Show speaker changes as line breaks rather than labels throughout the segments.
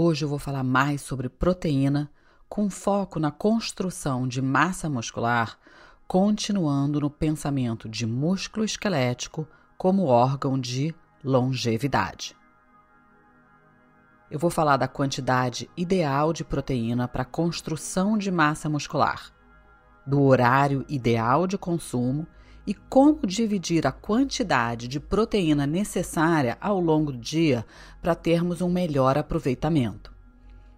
Hoje eu vou falar mais sobre proteína, com foco na construção de massa muscular, continuando no pensamento de músculo esquelético como órgão de longevidade. Eu vou falar da quantidade ideal de proteína para construção de massa muscular, do horário ideal de consumo e como dividir a quantidade de proteína necessária ao longo do dia para termos um melhor aproveitamento.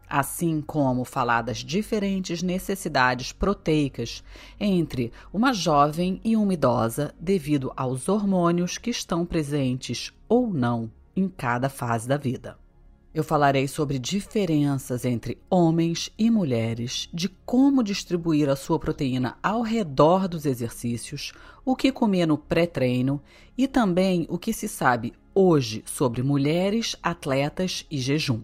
Assim como falar das diferentes necessidades proteicas entre uma jovem e uma idosa devido aos hormônios que estão presentes ou não em cada fase da vida. Eu falarei sobre diferenças entre homens e mulheres, de como distribuir a sua proteína ao redor dos exercícios, o que comer no pré-treino e também o que se sabe hoje sobre mulheres, atletas e jejum.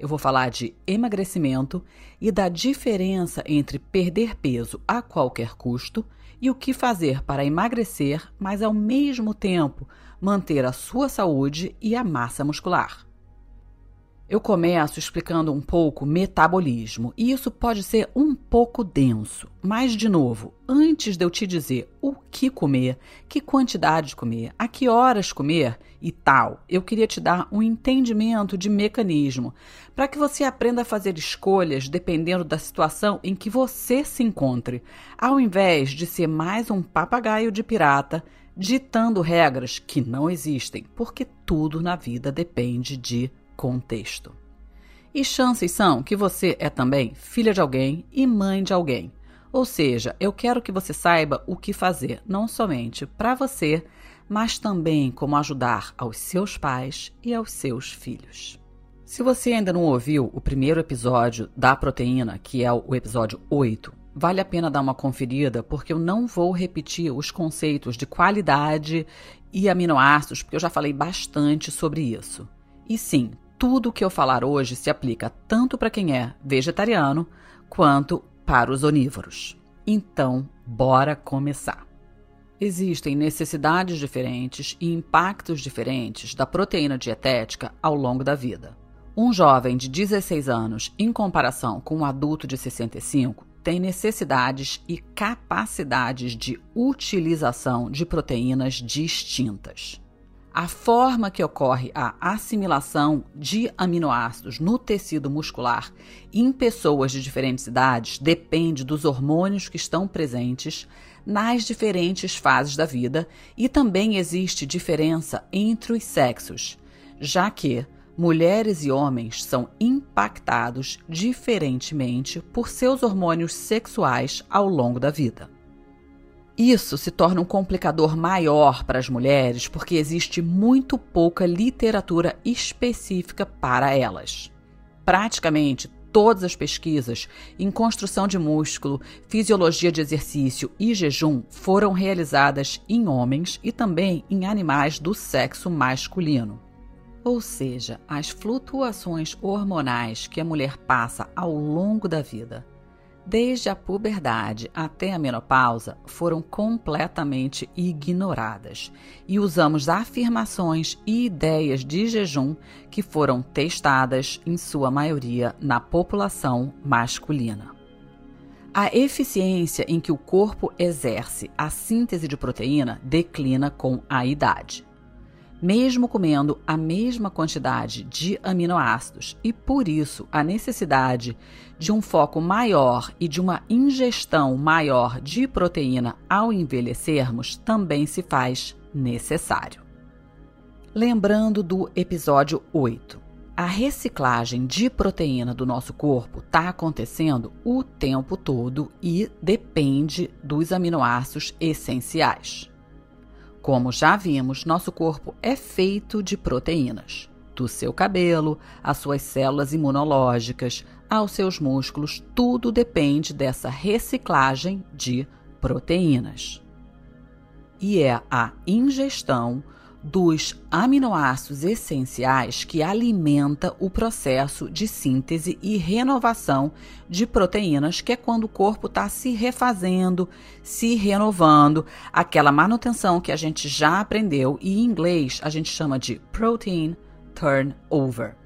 Eu vou falar de emagrecimento e da diferença entre perder peso a qualquer custo e o que fazer para emagrecer, mas ao mesmo tempo manter a sua saúde e a massa muscular. Eu começo explicando um pouco metabolismo, e isso pode ser um pouco denso. Mas, de novo, antes de eu te dizer o que comer, que quantidade de comer, a que horas comer e tal, eu queria te dar um entendimento de mecanismo para que você aprenda a fazer escolhas dependendo da situação em que você se encontre, ao invés de ser mais um papagaio de pirata ditando regras que não existem, porque tudo na vida depende de contexto. E chances são que você é também filha de alguém e mãe de alguém. Ou seja, eu quero que você saiba o que fazer, não somente para você, mas também como ajudar aos seus pais e aos seus filhos. Se você ainda não ouviu o primeiro episódio da proteína, que é o episódio 8, vale a pena dar uma conferida, porque eu não vou repetir os conceitos de qualidade e aminoácidos, porque eu já falei bastante sobre isso. E sim, tudo o que eu falar hoje se aplica tanto para quem é vegetariano quanto para os onívoros. Então, bora começar. Existem necessidades diferentes e impactos diferentes da proteína dietética ao longo da vida. Um jovem de 16 anos, em comparação com um adulto de 65, tem necessidades e capacidades de utilização de proteínas distintas. A forma que ocorre a assimilação de aminoácidos no tecido muscular em pessoas de diferentes idades depende dos hormônios que estão presentes nas diferentes fases da vida e também existe diferença entre os sexos, já que mulheres e homens são impactados diferentemente por seus hormônios sexuais ao longo da vida. Isso se torna um complicador maior para as mulheres porque existe muito pouca literatura específica para elas. Praticamente todas as pesquisas em construção de músculo, fisiologia de exercício e jejum foram realizadas em homens e também em animais do sexo masculino. Ou seja, as flutuações hormonais que a mulher passa ao longo da vida desde a puberdade até a menopausa, foram completamente ignoradas e usamos afirmações e ideias de jejum que foram testadas, em sua maioria, na população masculina. A eficiência em que o corpo exerce a síntese de proteína declina com a idade mesmo comendo a mesma quantidade de aminoácidos, e por isso a necessidade de um foco maior e de uma ingestão maior de proteína ao envelhecermos também se faz necessário. Lembrando do episódio 8. A reciclagem de proteína do nosso corpo está acontecendo o tempo todo e depende dos aminoácidos essenciais. Como já vimos, nosso corpo é feito de proteínas. do seu cabelo, às suas células imunológicas, aos seus músculos, tudo depende dessa reciclagem de proteínas. E é a ingestão dos aminoácidos essenciais que alimenta o processo de síntese e renovação de proteínas, que é quando o corpo está se refazendo, se renovando, aquela manutenção que a gente já aprendeu e em inglês a gente chama de protein turnover.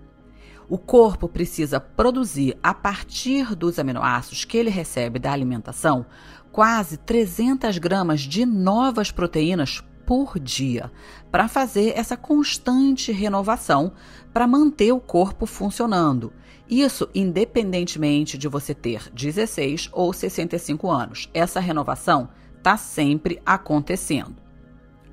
O corpo precisa produzir, a partir dos aminoácidos que ele recebe da alimentação, quase 300 gramas de novas proteínas por dia, para fazer essa constante renovação para manter o corpo funcionando. Isso independentemente de você ter 16 ou 65 anos. Essa renovação está sempre acontecendo.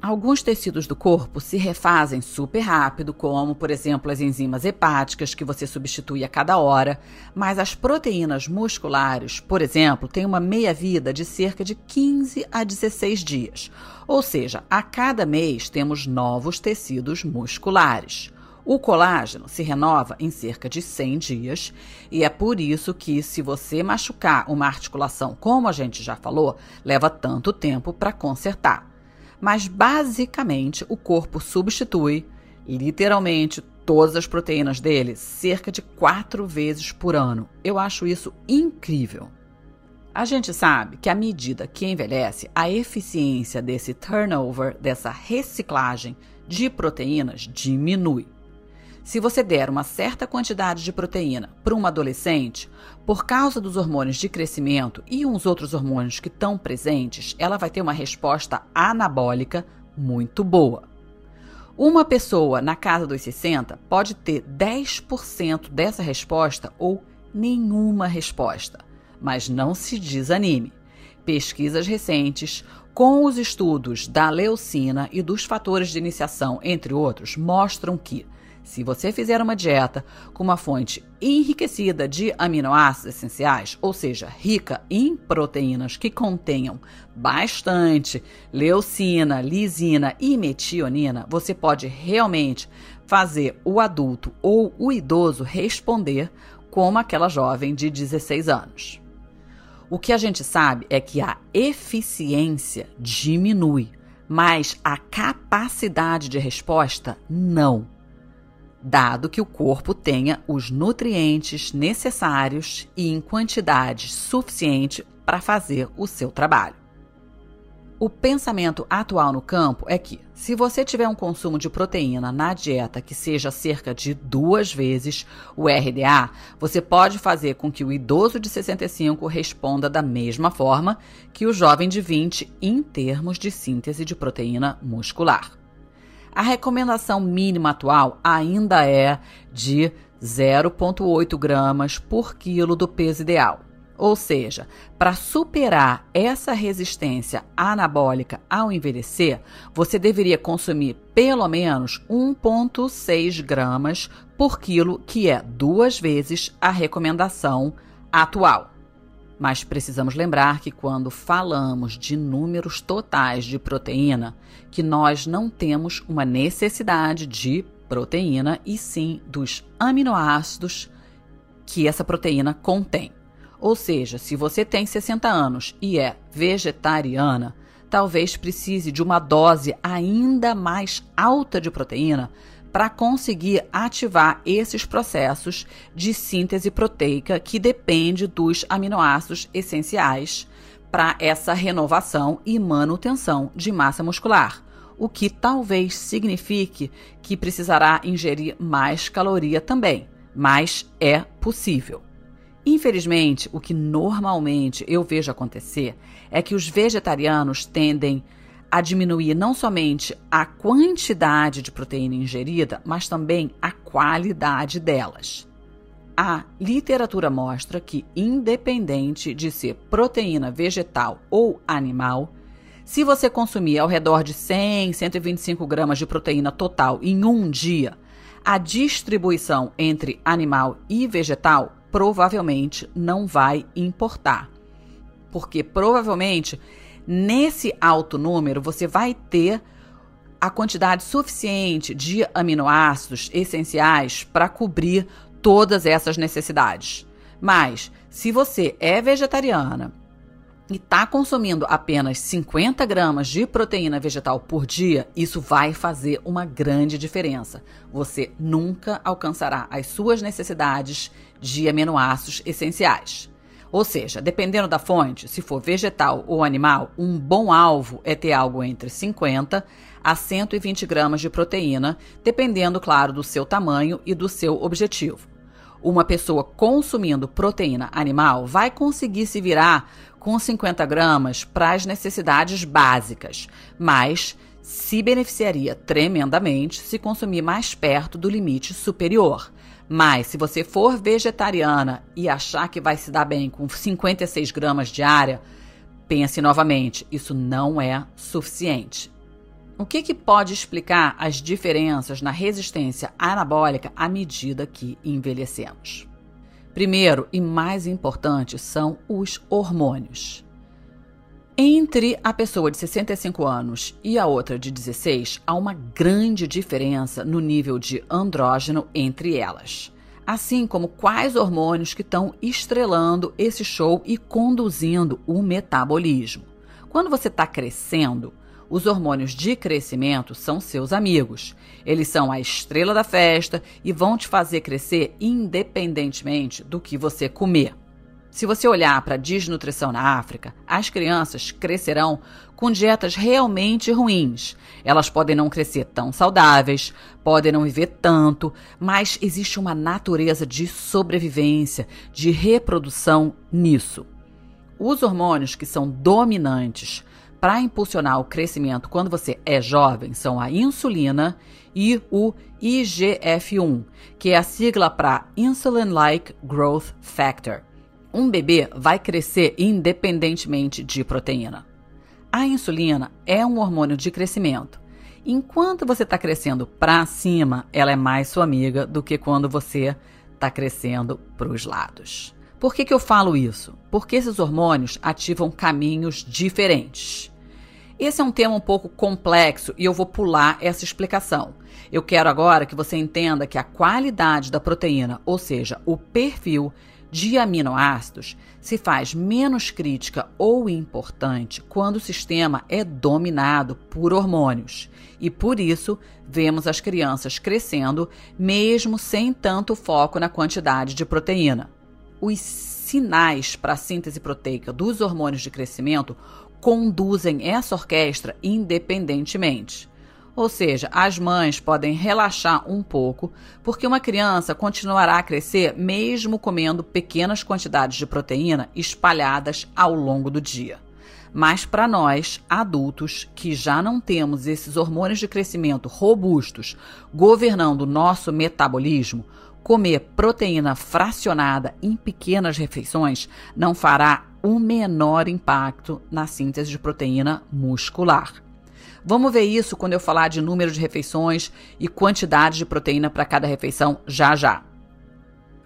Alguns tecidos do corpo se refazem super rápido, como, por exemplo, as enzimas hepáticas, que você substitui a cada hora, mas as proteínas musculares, por exemplo, têm uma meia-vida de cerca de 15 a 16 dias. Ou seja, a cada mês temos novos tecidos musculares. O colágeno se renova em cerca de 100 dias e é por isso que, se você machucar uma articulação, como a gente já falou, leva tanto tempo para consertar mas basicamente o corpo substitui literalmente todas as proteínas dele cerca de quatro vezes por ano. Eu acho isso incrível. A gente sabe que à medida que envelhece, a eficiência desse turnover, dessa reciclagem de proteínas, diminui. Se você der uma certa quantidade de proteína para um adolescente, por causa dos hormônios de crescimento e uns outros hormônios que estão presentes, ela vai ter uma resposta anabólica muito boa. Uma pessoa na casa dos 60 pode ter 10% dessa resposta ou nenhuma resposta, mas não se desanime. Pesquisas recentes, com os estudos da leucina e dos fatores de iniciação, entre outros, mostram que se você fizer uma dieta com uma fonte enriquecida de aminoácidos essenciais, ou seja, rica em proteínas que contenham bastante leucina, lisina e metionina, você pode realmente fazer o adulto ou o idoso responder como aquela jovem de 16 anos. O que a gente sabe é que a eficiência diminui, mas a capacidade de resposta não dado que o corpo tenha os nutrientes necessários e em quantidade suficiente para fazer o seu trabalho. O pensamento atual no campo é que, se você tiver um consumo de proteína na dieta que seja cerca de duas vezes o RDA, você pode fazer com que o idoso de 65 responda da mesma forma que o jovem de 20 em termos de síntese de proteína muscular. A recomendação mínima atual ainda é de 0,8 gramas por quilo do peso ideal. Ou seja, para superar essa resistência anabólica ao envelhecer, você deveria consumir pelo menos 1,6 gramas por quilo, que é duas vezes a recomendação atual. Mas precisamos lembrar que quando falamos de números totais de proteína, que nós não temos uma necessidade de proteína e sim dos aminoácidos que essa proteína contém. Ou seja, se você tem 60 anos e é vegetariana, talvez precise de uma dose ainda mais alta de proteína para conseguir ativar esses processos de síntese proteica que depende dos aminoácidos essenciais para essa renovação e manutenção de massa muscular, o que talvez signifique que precisará ingerir mais caloria também, mas é possível. Infelizmente, o que normalmente eu vejo acontecer é que os vegetarianos tendem a diminuir não somente a quantidade de proteína ingerida, mas também a qualidade delas. A literatura mostra que, independente de ser proteína vegetal ou animal, se você consumir ao redor de 100, 125 gramas de proteína total em um dia, a distribuição entre animal e vegetal provavelmente não vai importar. Porque provavelmente Nesse alto número, você vai ter a quantidade suficiente de aminoácidos essenciais para cobrir todas essas necessidades. Mas, se você é vegetariana e está consumindo apenas 50 gramas de proteína vegetal por dia, isso vai fazer uma grande diferença. Você nunca alcançará as suas necessidades de aminoácidos essenciais. Ou seja, dependendo da fonte, se for vegetal ou animal, um bom alvo é ter algo entre 50 a 120 gramas de proteína, dependendo, claro, do seu tamanho e do seu objetivo. Uma pessoa consumindo proteína animal vai conseguir se virar com 50 gramas para as necessidades básicas, mas se beneficiaria tremendamente se consumir mais perto do limite superior. Mas se você for vegetariana e achar que vai se dar bem com 56 gramas diária, pense novamente, isso não é suficiente. O que, que pode explicar as diferenças na resistência anabólica à medida que envelhecemos? Primeiro e mais importante são os hormônios. Entre a pessoa de 65 anos e a outra de 16, há uma grande diferença no nível de andrógeno entre elas. Assim como quais hormônios que estão estrelando esse show e conduzindo o metabolismo. Quando você está crescendo, os hormônios de crescimento são seus amigos. Eles são a estrela da festa e vão te fazer crescer independentemente do que você comer. Se você olhar para a desnutrição na África, as crianças crescerão com dietas realmente ruins. Elas podem não crescer tão saudáveis, podem não viver tanto, mas existe uma natureza de sobrevivência, de reprodução nisso. Os hormônios que são dominantes para impulsionar o crescimento quando você é jovem são a insulina e o IGF-1, que é a sigla para Insulin-like Growth Factor. Um bebê vai crescer independentemente de proteína. A insulina é um hormônio de crescimento. Enquanto você está crescendo para cima, ela é mais sua amiga do que quando você está crescendo para os lados. Por que, que eu falo isso? Porque esses hormônios ativam caminhos diferentes. Esse é um tema um pouco complexo e eu vou pular essa explicação. Eu quero agora que você entenda que a qualidade da proteína, ou seja, o perfil de aminoácidos, se faz menos crítica ou importante quando o sistema é dominado por hormônios. E por isso, vemos as crianças crescendo mesmo sem tanto foco na quantidade de proteína. Os sinais para a síntese proteica dos hormônios de crescimento conduzem essa orquestra independentemente. Ou seja, as mães podem relaxar um pouco, porque uma criança continuará a crescer mesmo comendo pequenas quantidades de proteína espalhadas ao longo do dia. Mas para nós, adultos, que já não temos esses hormônios de crescimento robustos governando o nosso metabolismo, comer proteína fracionada em pequenas refeições não fará o menor impacto na síntese de proteína muscular. Vamos ver isso quando eu falar de número de refeições e quantidade de proteína para cada refeição já já.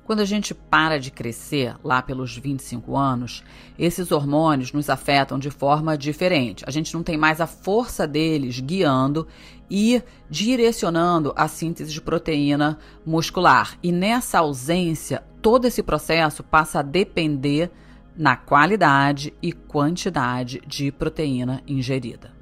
Quando a gente para de crescer lá pelos 25 anos, esses hormônios nos afetam de forma diferente. A gente não tem mais a força deles guiando e direcionando a síntese de proteína muscular. E nessa ausência, todo esse processo passa a depender na qualidade e quantidade de proteína ingerida.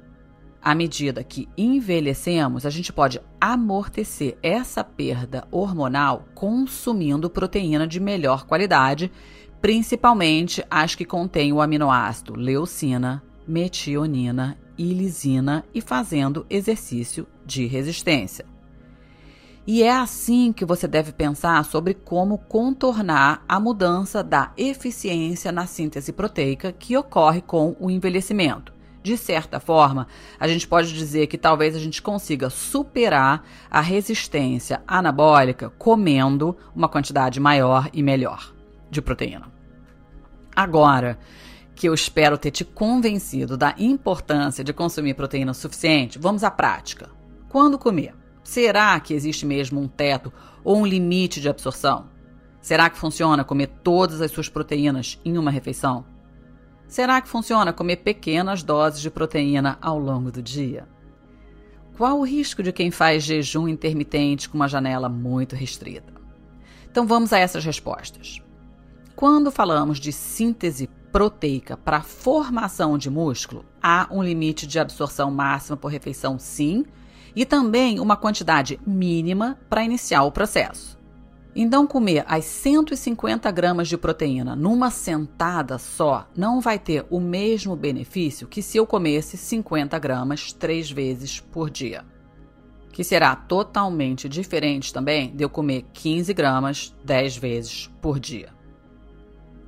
À medida que envelhecemos, a gente pode amortecer essa perda hormonal consumindo proteína de melhor qualidade, principalmente as que contêm o aminoácido leucina, metionina e lisina e fazendo exercício de resistência. E é assim que você deve pensar sobre como contornar a mudança da eficiência na síntese proteica que ocorre com o envelhecimento. De certa forma, a gente pode dizer que talvez a gente consiga superar a resistência anabólica comendo uma quantidade maior e melhor de proteína. Agora, que eu espero ter te convencido da importância de consumir proteína suficiente, vamos à prática. Quando comer? Será que existe mesmo um teto ou um limite de absorção? Será que funciona comer todas as suas proteínas em uma refeição? Será que funciona comer pequenas doses de proteína ao longo do dia? qual o risco de quem faz jejum intermitente com uma janela muito restrita? Então vamos a essas respostas. Quando falamos de síntese proteica para formação de músculo, há um limite de absorção máxima por refeição, sim, e também uma quantidade mínima para iniciar o processo. Então, comer as 150 gramas de proteína numa sentada só não vai ter o mesmo benefício que se eu comesse 50 gramas três vezes por dia. Que será totalmente diferente também de eu comer 15 gramas 10 vezes por dia.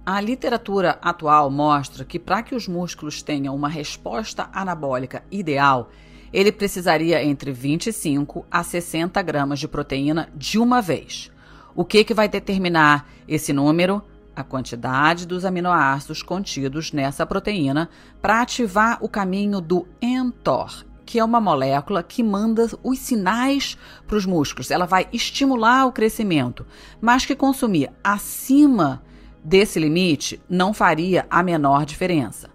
A literatura atual mostra que para que os músculos tenham uma resposta anabólica ideal, ele precisaria entre 25 a 60 gramas de proteína de uma vez. O que, que vai determinar esse número? A quantidade dos aminoácidos contidos nessa proteína para ativar o caminho do mTOR, que é uma molécula que manda os sinais para os músculos. Ela vai estimular o crescimento, mas que consumir acima desse limite não faria a menor diferença.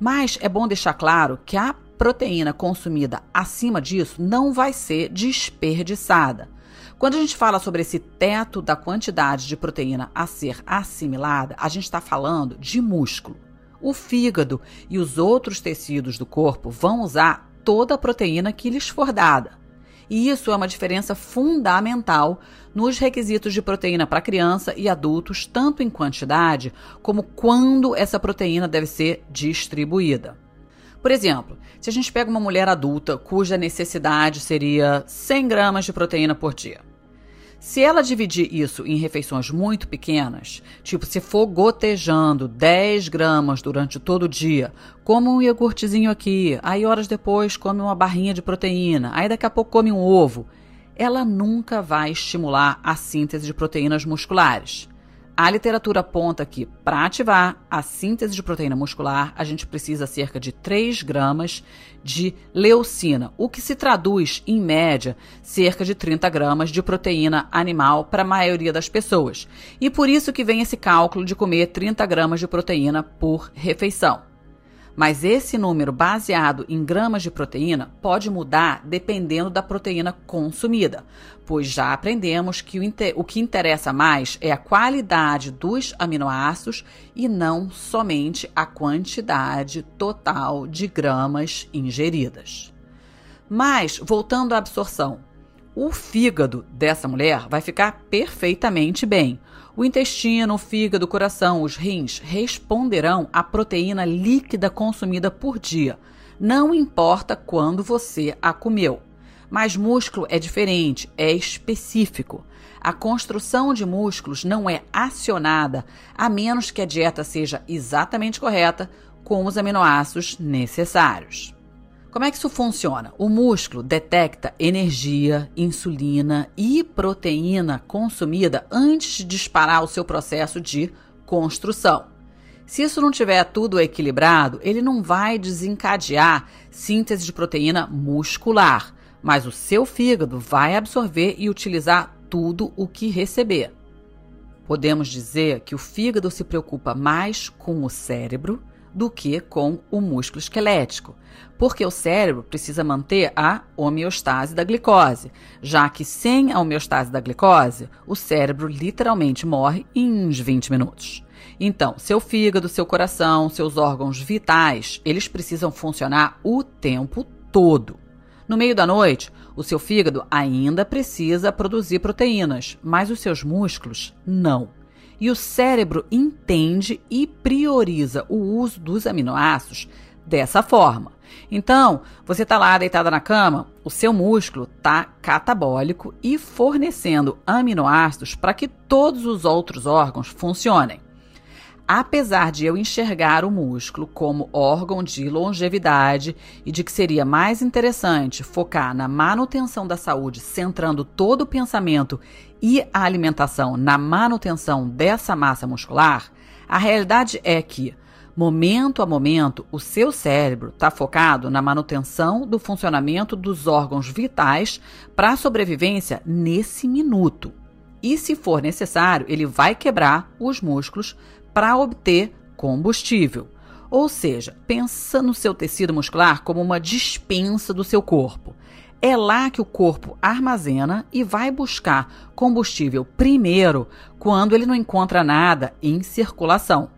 Mas é bom deixar claro que a proteína consumida acima disso não vai ser desperdiçada. Quando a gente fala sobre esse teto da quantidade de proteína a ser assimilada, a gente está falando de músculo. O fígado e os outros tecidos do corpo vão usar toda a proteína que lhes for dada. E isso é uma diferença fundamental nos requisitos de proteína para criança e adultos, tanto em quantidade como quando essa proteína deve ser distribuída. Por exemplo, se a gente pega uma mulher adulta cuja necessidade seria 100 gramas de proteína por dia. Se ela dividir isso em refeições muito pequenas, tipo se for gotejando 10 gramas durante todo o dia, come um iogurtezinho aqui, aí horas depois come uma barrinha de proteína, aí daqui a pouco come um ovo, ela nunca vai estimular a síntese de proteínas musculares. A literatura aponta que, para ativar a síntese de proteína muscular, a gente precisa cerca de 3 gramas de leucina, o que se traduz, em média, cerca de 30 gramas de proteína animal para a maioria das pessoas. E por isso que vem esse cálculo de comer 30 gramas de proteína por refeição. Mas esse número baseado em gramas de proteína pode mudar dependendo da proteína consumida, pois já aprendemos que o, o que interessa mais é a qualidade dos aminoácidos e não somente a quantidade total de gramas ingeridas. Mas, voltando à absorção, o fígado dessa mulher vai ficar perfeitamente bem. O intestino, o fígado, o coração, os rins responderão à proteína líquida consumida por dia. Não importa quando você a comeu. Mas músculo é diferente, é específico. A construção de músculos não é acionada a menos que a dieta seja exatamente correta com os aminoácidos necessários. Como é que isso funciona? O músculo detecta energia, insulina e proteína consumida antes de disparar o seu processo de construção. Se isso não tiver tudo equilibrado, ele não vai desencadear síntese de proteína muscular, mas o seu fígado vai absorver e utilizar tudo o que receber. Podemos dizer que o fígado se preocupa mais com o cérebro do que com o músculo esquelético, porque o cérebro precisa manter a homeostase da glicose, já que sem a homeostase da glicose, o cérebro literalmente morre em uns 20 minutos. Então, seu fígado, seu coração, seus órgãos vitais, eles precisam funcionar o tempo todo. No meio da noite, o seu fígado ainda precisa produzir proteínas, mas os seus músculos não e o cérebro entende e prioriza o uso dos aminoácidos dessa forma. Então, você está lá deitada na cama, o seu músculo está catabólico e fornecendo aminoácidos para que todos os outros órgãos funcionem. Apesar de eu enxergar o músculo como órgão de longevidade e de que seria mais interessante focar na manutenção da saúde, centrando todo o pensamento e a alimentação na manutenção dessa massa muscular, a realidade é que, momento a momento, o seu cérebro está focado na manutenção do funcionamento dos órgãos vitais para a sobrevivência nesse minuto. E, se for necessário, ele vai quebrar os músculos para obter combustível. Ou seja, pensa no seu tecido muscular como uma dispensa do seu corpo. É lá que o corpo armazena e vai buscar combustível primeiro quando ele não encontra nada em circulação.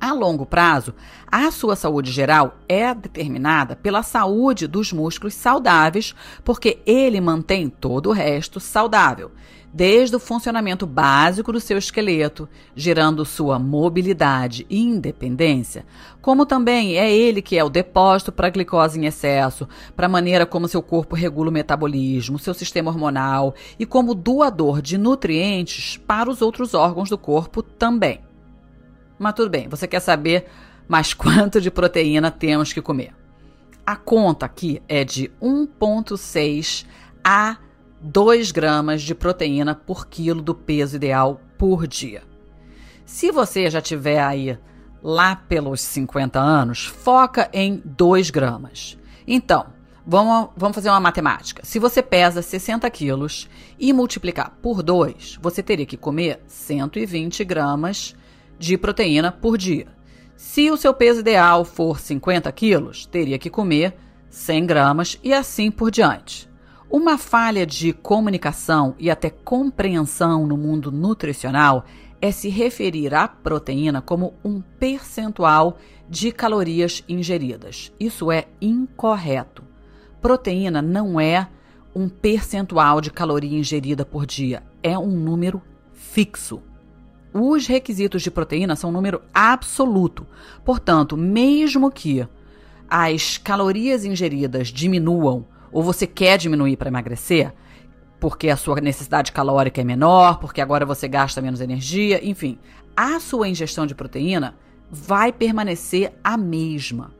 A longo prazo, a sua saúde geral é determinada pela saúde dos músculos saudáveis, porque ele mantém todo o resto saudável, desde o funcionamento básico do seu esqueleto, gerando sua mobilidade e independência, como também é ele que é o depósito para a glicose em excesso, para a maneira como seu corpo regula o metabolismo, seu sistema hormonal e como doador de nutrientes para os outros órgãos do corpo também. Mas tudo bem, você quer saber mais quanto de proteína temos que comer? A conta aqui é de 1,6 a 2 gramas de proteína por quilo do peso ideal por dia. Se você já tiver aí lá pelos 50 anos, foca em 2 gramas. Então, vamos, vamos fazer uma matemática. Se você pesa 60 quilos e multiplicar por 2, você teria que comer 120 gramas de proteína por dia. Se o seu peso ideal for 50 quilos, teria que comer 100 gramas e assim por diante. Uma falha de comunicação e até compreensão no mundo nutricional é se referir à proteína como um percentual de calorias ingeridas. Isso é incorreto. Proteína não é um percentual de caloria ingerida por dia, é um número fixo. Os requisitos de proteína são um número absoluto. Portanto, mesmo que as calorias ingeridas diminuam, ou você quer diminuir para emagrecer, porque a sua necessidade calórica é menor, porque agora você gasta menos energia, enfim, a sua ingestão de proteína vai permanecer a mesma.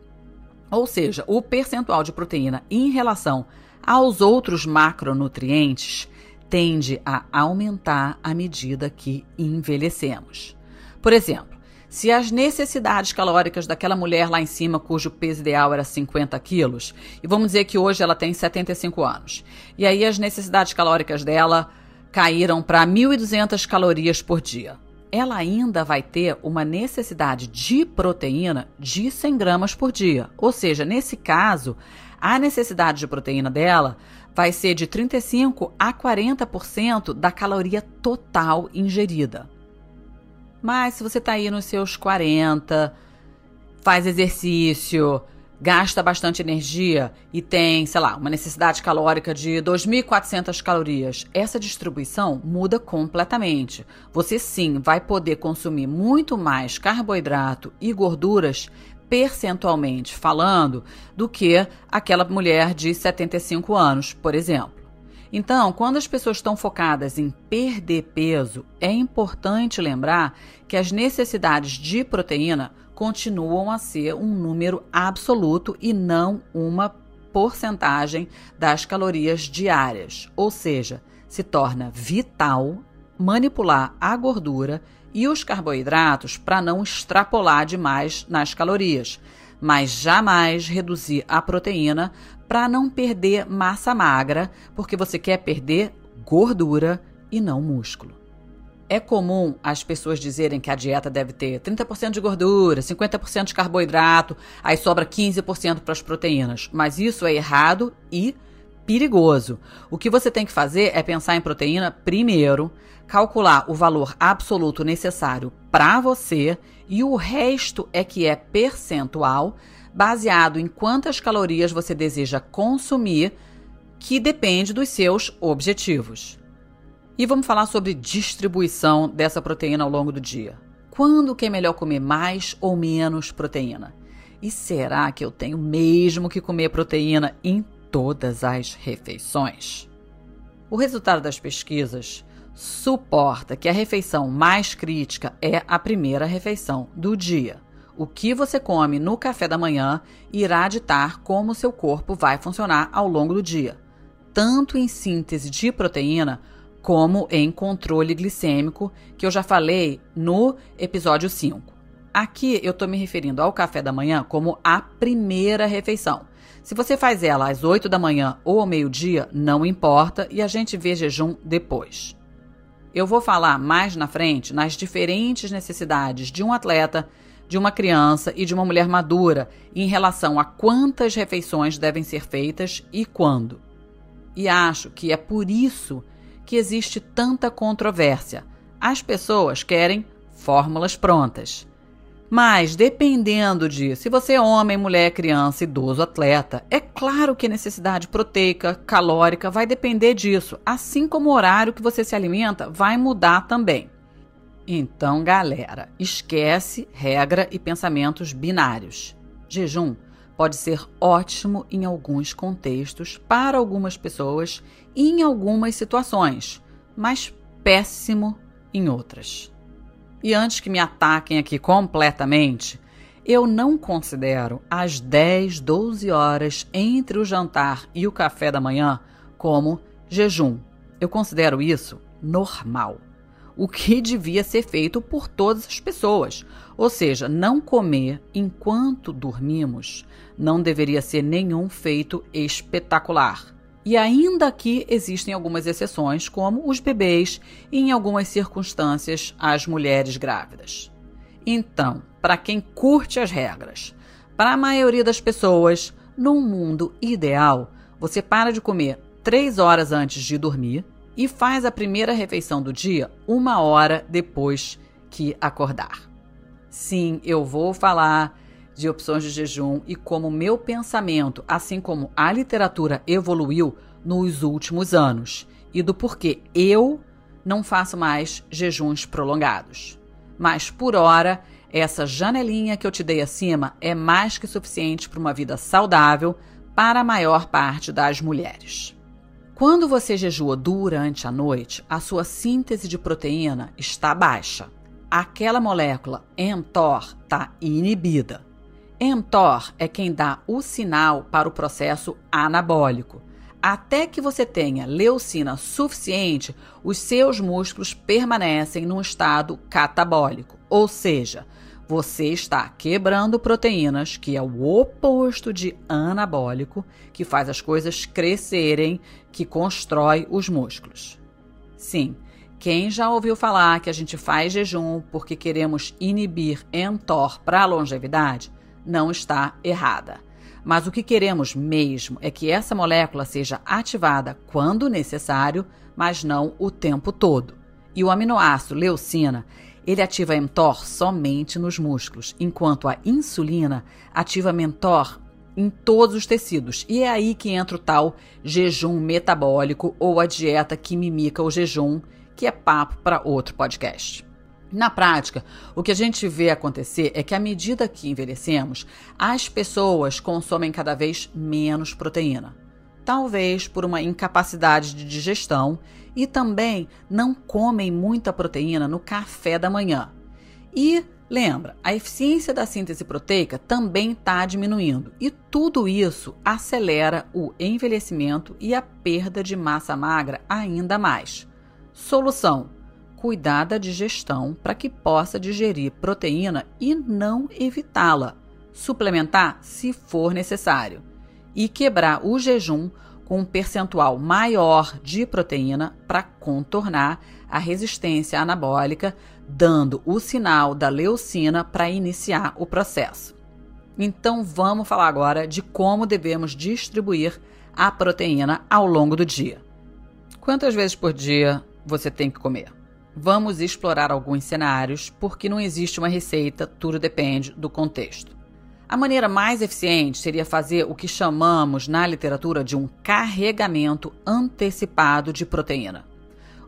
Ou seja, o percentual de proteína em relação aos outros macronutrientes tende a aumentar à medida que envelhecemos. Por exemplo, se as necessidades calóricas daquela mulher lá em cima, cujo peso ideal era 50 quilos, e vamos dizer que hoje ela tem 75 anos, e aí as necessidades calóricas dela caíram para 1.200 calorias por dia. Ela ainda vai ter uma necessidade de proteína de 100 gramas por dia. Ou seja, nesse caso, a necessidade de proteína dela vai ser de 35 a 40% da caloria total ingerida. Mas se você está aí nos seus 40, faz exercício, gasta bastante energia e tem, sei lá, uma necessidade calórica de 2.400 calorias, essa distribuição muda completamente. Você sim vai poder consumir muito mais carboidrato e gorduras percentualmente falando, do que aquela mulher de 75 anos, por exemplo. Então, quando as pessoas estão focadas em perder peso, é importante lembrar que as necessidades de proteína continuam a ser um número absoluto e não uma porcentagem das calorias diárias. Ou seja, se torna vital manipular a gordura e os carboidratos para não extrapolar demais nas calorias, mas jamais reduzir a proteína para não perder massa magra, porque você quer perder gordura e não músculo. É comum as pessoas dizerem que a dieta deve ter 30% de gordura, 50% de carboidrato, aí sobra 15% para as proteínas, mas isso é errado e perigoso. O que você tem que fazer é pensar em proteína primeiro, calcular o valor absoluto necessário para você e o resto é que é percentual, baseado em quantas calorias você deseja consumir, que depende dos seus objetivos. E vamos falar sobre distribuição dessa proteína ao longo do dia. Quando que é melhor comer mais ou menos proteína? E será que eu tenho mesmo que comer proteína em todas as refeições. O resultado das pesquisas suporta que a refeição mais crítica é a primeira refeição do dia. O que você come no café da manhã irá ditar como seu corpo vai funcionar ao longo do dia, tanto em síntese de proteína como em controle glicêmico, que eu já falei no episódio 5. Aqui eu estou me referindo ao café da manhã como a primeira refeição. Se você faz ela às 8 da manhã ou ao meio-dia, não importa e a gente vê jejum depois. Eu vou falar mais na frente nas diferentes necessidades de um atleta, de uma criança e de uma mulher madura em relação a quantas refeições devem ser feitas e quando. e acho que é por isso que existe tanta controvérsia. As pessoas querem fórmulas prontas. Mas, dependendo de se você é homem, mulher, criança, idoso, atleta, é claro que a necessidade proteica, calórica vai depender disso, assim como o horário que você se alimenta vai mudar também. Então, galera, esquece regra e pensamentos binários. Jejum pode ser ótimo em alguns contextos, para algumas pessoas e em algumas situações, mas péssimo em outras. E antes que me ataquem aqui completamente, eu não considero as 10, 12 horas entre o jantar e o café da manhã como jejum. Eu considero isso normal. O que devia ser feito por todas as pessoas. Ou seja, não comer enquanto dormimos não deveria ser nenhum feito espetacular. E ainda que existem algumas exceções, como os bebês e, em algumas circunstâncias, as mulheres grávidas. Então, para quem curte as regras, para a maioria das pessoas, num mundo ideal, você para de comer três horas antes de dormir e faz a primeira refeição do dia uma hora depois que acordar. Sim, eu vou falar de opções de jejum e como meu pensamento, assim como a literatura evoluiu nos últimos anos e do porquê eu não faço mais jejuns prolongados. Mas por hora, essa janelinha que eu te dei acima é mais que suficiente para uma vida saudável para a maior parte das mulheres. Quando você jejua durante a noite, a sua síntese de proteína está baixa. Aquela molécula mTOR está inibida mTOR é quem dá o sinal para o processo anabólico. Até que você tenha leucina suficiente, os seus músculos permanecem num estado catabólico, ou seja, você está quebrando proteínas, que é o oposto de anabólico, que faz as coisas crescerem, que constrói os músculos. Sim, quem já ouviu falar que a gente faz jejum porque queremos inibir mTOR para a longevidade, não está errada. Mas o que queremos mesmo é que essa molécula seja ativada quando necessário, mas não o tempo todo. E o aminoácido leucina, ele ativa mTOR somente nos músculos, enquanto a insulina ativa mTOR em todos os tecidos. E é aí que entra o tal jejum metabólico ou a dieta que mimica o jejum, que é papo para outro podcast. Na prática, o que a gente vê acontecer é que, à medida que envelhecemos, as pessoas consomem cada vez menos proteína. Talvez por uma incapacidade de digestão e também não comem muita proteína no café da manhã. E lembra, a eficiência da síntese proteica também está diminuindo e tudo isso acelera o envelhecimento e a perda de massa magra ainda mais. Solução cuidar da digestão para que possa digerir proteína e não evitá-la. Suplementar se for necessário. E quebrar o jejum com um percentual maior de proteína para contornar a resistência anabólica, dando o sinal da leucina para iniciar o processo. Então vamos falar agora de como devemos distribuir a proteína ao longo do dia. Quantas vezes por dia você tem que comer? Vamos explorar alguns cenários, porque não existe uma receita, tudo depende do contexto. A maneira mais eficiente seria fazer o que chamamos na literatura de um carregamento antecipado de proteína.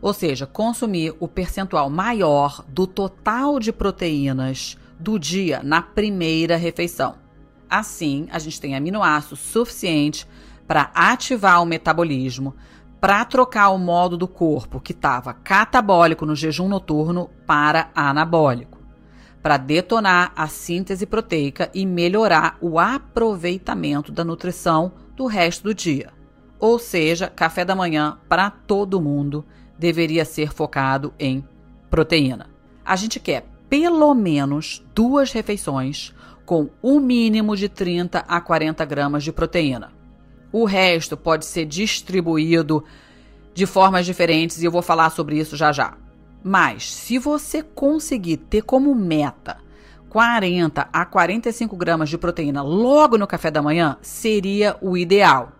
Ou seja, consumir o percentual maior do total de proteínas do dia na primeira refeição. Assim, a gente tem aminoácido suficiente para ativar o metabolismo, para trocar o modo do corpo que estava catabólico no jejum noturno para anabólico, para detonar a síntese proteica e melhorar o aproveitamento da nutrição do resto do dia. Ou seja, café da manhã para todo mundo deveria ser focado em proteína. A gente quer pelo menos duas refeições com um mínimo de 30 a 40 gramas de proteína. O resto pode ser distribuído de formas diferentes e eu vou falar sobre isso já já. Mas se você conseguir ter como meta 40 a 45 gramas de proteína logo no café da manhã, seria o ideal.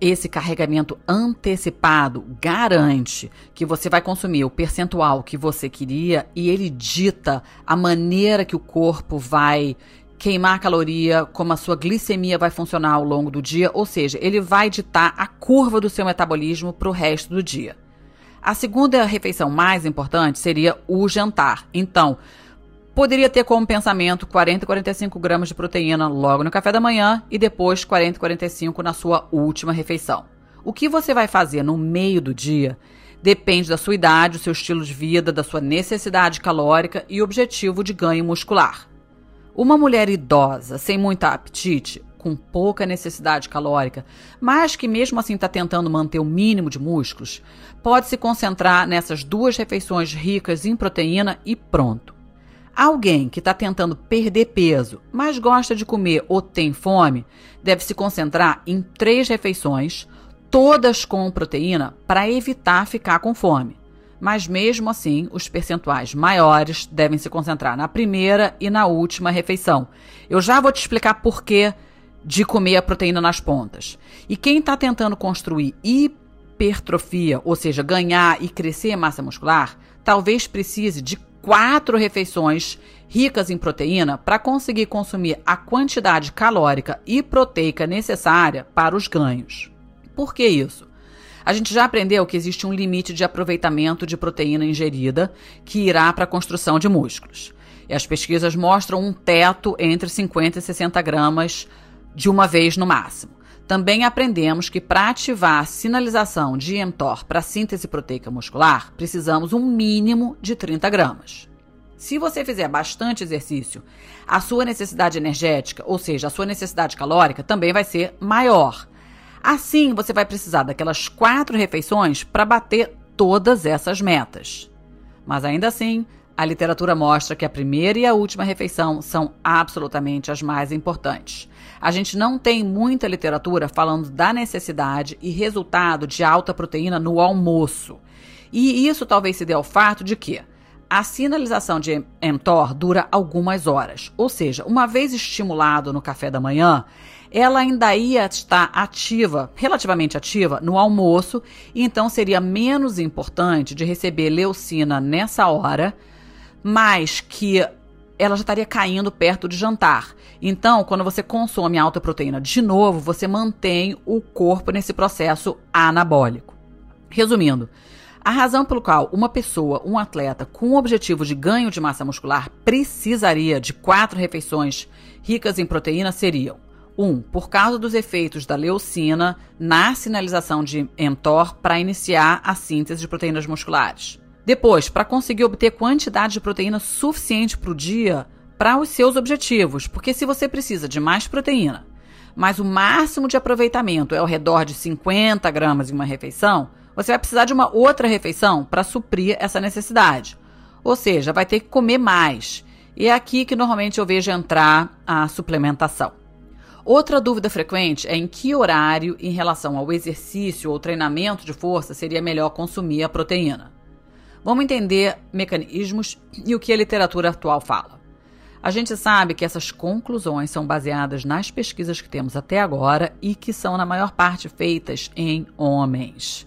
esse carregamento antecipado garante que você vai consumir o percentual que você queria e ele dita a maneira que o corpo vai queimar caloria, como a sua glicemia vai funcionar ao longo do dia, ou seja, ele vai ditar a curva do seu metabolismo para o resto do dia. A segunda refeição mais importante seria o jantar. Então, Poderia ter como pensamento 40 e 45 gramas de proteína logo no café da manhã e depois 40 e 45 na sua última refeição. O que você vai fazer no meio do dia depende da sua idade, do seu estilo de vida, da sua necessidade calórica e objetivo de ganho muscular. Uma mulher idosa, sem muito apetite, com pouca necessidade calórica, mas que mesmo assim está tentando manter o mínimo de músculos, pode se concentrar nessas duas refeições ricas em proteína e pronto. Alguém que está tentando perder peso, mas gosta de comer ou tem fome, deve se concentrar em três refeições, todas com proteína, para evitar ficar com fome. Mas mesmo assim, os percentuais maiores devem se concentrar na primeira e na última refeição. Eu já vou te explicar por que de comer a proteína nas pontas. E quem está tentando construir hipertrofia, ou seja, ganhar e crescer massa muscular, talvez precise de quatro refeições ricas em proteína para conseguir consumir a quantidade calórica e proteica necessária para os ganhos. Por que isso? A gente já aprendeu que existe um limite de aproveitamento de proteína ingerida que irá para a construção de músculos. E as pesquisas mostram um teto entre 50 e 60 gramas de uma vez no máximo. Também aprendemos que para ativar a sinalização de mTOR para síntese proteica muscular, precisamos um mínimo de 30 gramas. Se você fizer bastante exercício, a sua necessidade energética, ou seja, a sua necessidade calórica, também vai ser maior. Assim, você vai precisar daquelas quatro refeições para bater todas essas metas. Mas ainda assim, a literatura mostra que a primeira e a última refeição são absolutamente as mais importantes. A gente não tem muita literatura falando da necessidade e resultado de alta proteína no almoço. E isso talvez se dê ao fato de que a sinalização de mTOR dura algumas horas, ou seja, uma vez estimulado no café da manhã, ela ainda ia estar ativa, relativamente ativa, no almoço, e então seria menos importante de receber leucina nessa hora mas que ela já estaria caindo perto de jantar. Então, quando você consome alta proteína de novo, você mantém o corpo nesse processo anabólico. Resumindo, a razão pelo qual uma pessoa, um atleta com o objetivo de ganho de massa muscular precisaria de quatro refeições ricas em proteína seriam: 1. Um, por causa dos efeitos da leucina na sinalização de mTOR para iniciar a síntese de proteínas musculares. Depois, para conseguir obter quantidade de proteína suficiente para o dia para os seus objetivos, porque se você precisa de mais proteína, mas o máximo de aproveitamento é ao redor de 50 gramas em uma refeição, você vai precisar de uma outra refeição para suprir essa necessidade. Ou seja, vai ter que comer mais. E é aqui que normalmente eu vejo entrar a suplementação. Outra dúvida frequente é em que horário, em relação ao exercício ou treinamento de força, seria melhor consumir a proteína. Vamos entender mecanismos e o que a literatura atual fala. A gente sabe que essas conclusões são baseadas nas pesquisas que temos até agora e que são, na maior parte, feitas em homens.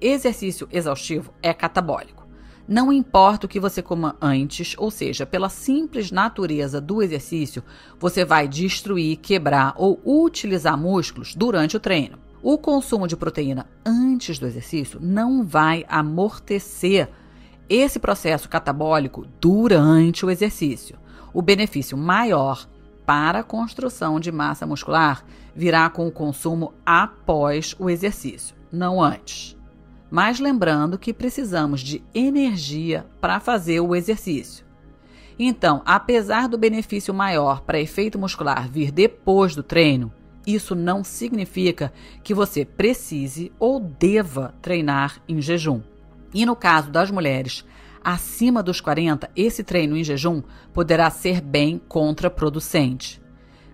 Exercício exaustivo é catabólico. Não importa o que você coma antes, ou seja, pela simples natureza do exercício, você vai destruir, quebrar ou utilizar músculos durante o treino. O consumo de proteína antes do exercício não vai amortecer esse processo catabólico durante o exercício. O benefício maior para a construção de massa muscular virá com o consumo após o exercício, não antes. Mas lembrando que precisamos de energia para fazer o exercício. Então, apesar do benefício maior para efeito muscular vir depois do treino, isso não significa que você precise ou deva treinar em jejum. E no caso das mulheres acima dos 40, esse treino em jejum poderá ser bem contraproducente.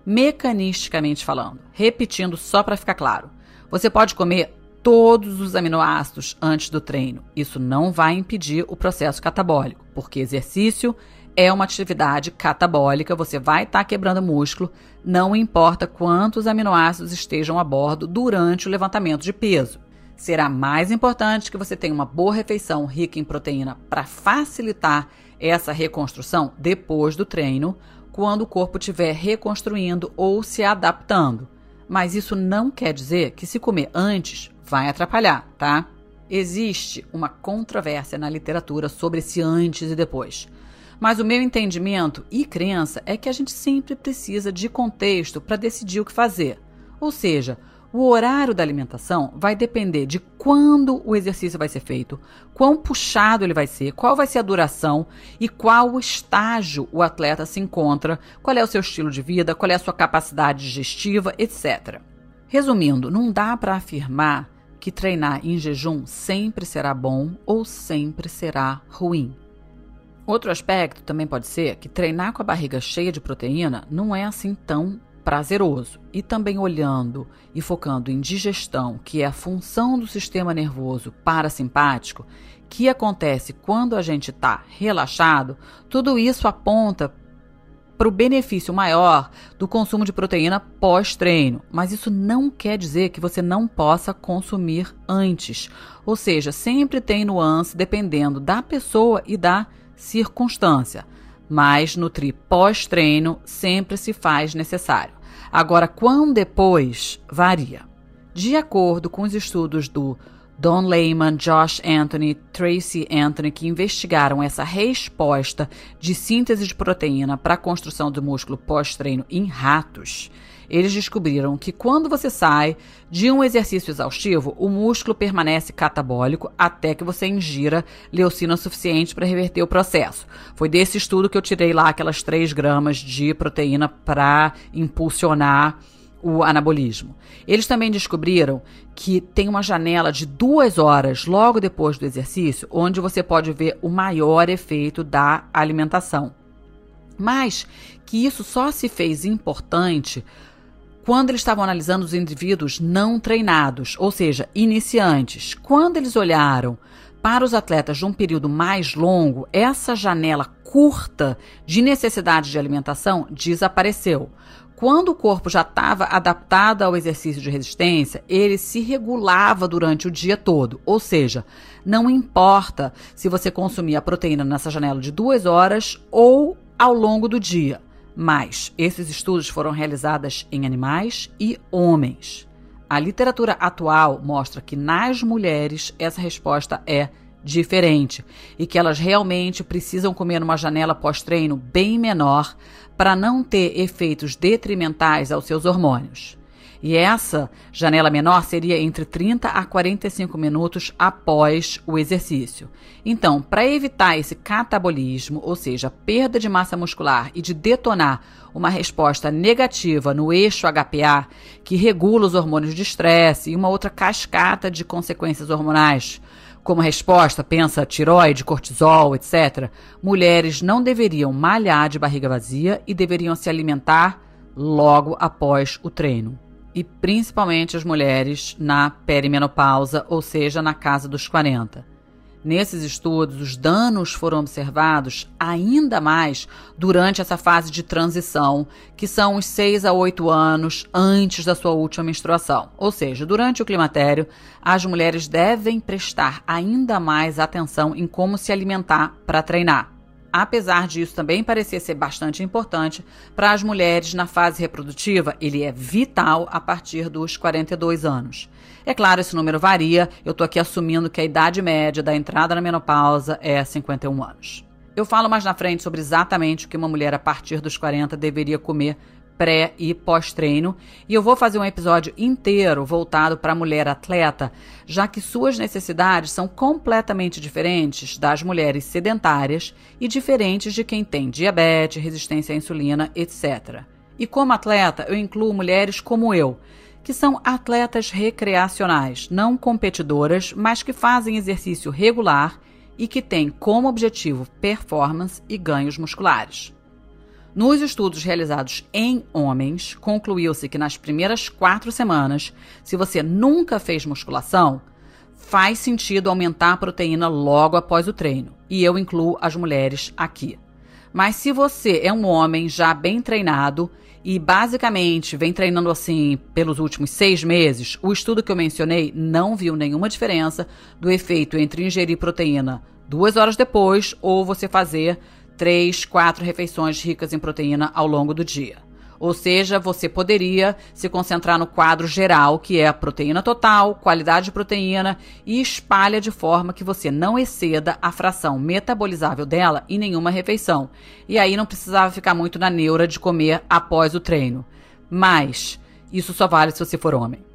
Mecanisticamente falando, repetindo só para ficar claro, você pode comer todos os aminoácidos antes do treino. Isso não vai impedir o processo catabólico, porque exercício é uma atividade catabólica, você vai estar tá quebrando músculo, não importa quantos aminoácidos estejam a bordo durante o levantamento de peso. Será mais importante que você tenha uma boa refeição rica em proteína para facilitar essa reconstrução depois do treino, quando o corpo estiver reconstruindo ou se adaptando. Mas isso não quer dizer que se comer antes vai atrapalhar, tá? Existe uma controvérsia na literatura sobre esse antes e depois. Mas o meu entendimento e crença é que a gente sempre precisa de contexto para decidir o que fazer. Ou seja, o horário da alimentação vai depender de quando o exercício vai ser feito, quão puxado ele vai ser, qual vai ser a duração e qual estágio o atleta se encontra, qual é o seu estilo de vida, qual é a sua capacidade digestiva, etc. Resumindo, não dá para afirmar que treinar em jejum sempre será bom ou sempre será ruim. Outro aspecto também pode ser que treinar com a barriga cheia de proteína não é assim tão prazeroso. E também olhando e focando em digestão, que é a função do sistema nervoso parasimpático, que acontece quando a gente está relaxado, tudo isso aponta para o benefício maior do consumo de proteína pós-treino. Mas isso não quer dizer que você não possa consumir antes. Ou seja, sempre tem nuance dependendo da pessoa e da circunstância. Mas nutrir pós-treino sempre se faz necessário. Agora, quando depois varia. De acordo com os estudos do Don Lehman, Josh Anthony, Tracy Anthony, que investigaram essa resposta de síntese de proteína para a construção do músculo pós-treino em ratos, eles descobriram que quando você sai de um exercício exaustivo, o músculo permanece catabólico até que você ingira leucina suficiente para reverter o processo. Foi desse estudo que eu tirei lá aquelas 3 gramas de proteína para impulsionar o anabolismo. Eles também descobriram que tem uma janela de duas horas logo depois do exercício, onde você pode ver o maior efeito da alimentação. Mas que isso só se fez importante quando eles estavam analisando os indivíduos não treinados, ou seja, iniciantes. Quando eles olharam para os atletas de um período mais longo, essa janela curta de necessidade de alimentação desapareceu. Quando o corpo já estava adaptado ao exercício de resistência, ele se regulava durante o dia todo. Ou seja, não importa se você consumir a proteína nessa janela de duas horas ou ao longo do dia. Mas esses estudos foram realizados em animais e homens. A literatura atual mostra que nas mulheres essa resposta é diferente e que elas realmente precisam comer numa janela pós-treino bem menor para não ter efeitos detrimentais aos seus hormônios. E essa janela menor seria entre 30 a 45 minutos após o exercício. Então, para evitar esse catabolismo, ou seja, perda de massa muscular e de detonar uma resposta negativa no eixo HPA, que regula os hormônios de estresse e uma outra cascata de consequências hormonais, como resposta, pensa tiroide, cortisol, etc., mulheres não deveriam malhar de barriga vazia e deveriam se alimentar logo após o treino. E principalmente as mulheres na perimenopausa, ou seja, na casa dos 40. Nesses estudos, os danos foram observados ainda mais durante essa fase de transição, que são os 6 a 8 anos antes da sua última menstruação. Ou seja, durante o climatério, as mulheres devem prestar ainda mais atenção em como se alimentar para treinar apesar disso também parecer ser bastante importante para as mulheres na fase reprodutiva, ele é vital a partir dos 42 anos. É claro, esse número varia, eu estou aqui assumindo que a idade média da entrada na menopausa é 51 anos. Eu falo mais na frente sobre exatamente o que uma mulher a partir dos 40 deveria comer pré e pós-treino, e eu vou fazer um episódio inteiro voltado para a mulher atleta, já que suas necessidades são completamente diferentes das mulheres sedentárias e diferentes de quem tem diabetes, resistência à insulina, etc. E como atleta, eu incluo mulheres como eu, que são atletas recreacionais, não competidoras, mas que fazem exercício regular e que têm como objetivo performance e ganhos musculares. Nos estudos realizados em homens, concluiu-se que nas primeiras quatro semanas, se você nunca fez musculação, faz sentido aumentar a proteína logo após o treino. E eu incluo as mulheres aqui. Mas se você é um homem já bem treinado e basicamente vem treinando assim pelos últimos seis meses, o estudo que eu mencionei não viu nenhuma diferença do efeito entre ingerir proteína duas horas depois ou você fazer três, quatro refeições ricas em proteína ao longo do dia. Ou seja, você poderia se concentrar no quadro geral, que é a proteína total, qualidade de proteína e espalha de forma que você não exceda a fração metabolizável dela em nenhuma refeição. E aí não precisava ficar muito na neura de comer após o treino. Mas isso só vale se você for homem.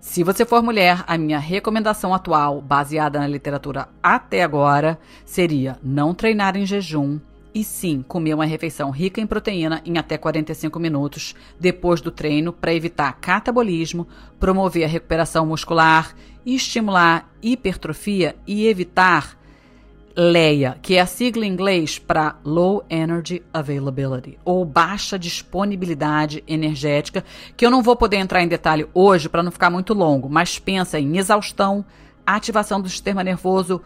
Se você for mulher, a minha recomendação atual, baseada na literatura até agora, seria não treinar em jejum e sim comer uma refeição rica em proteína em até 45 minutos depois do treino para evitar catabolismo, promover a recuperação muscular, estimular hipertrofia e evitar LEA, que é a sigla em inglês para Low Energy Availability, ou baixa disponibilidade energética, que eu não vou poder entrar em detalhe hoje para não ficar muito longo, mas pensa em exaustão, ativação do sistema nervoso,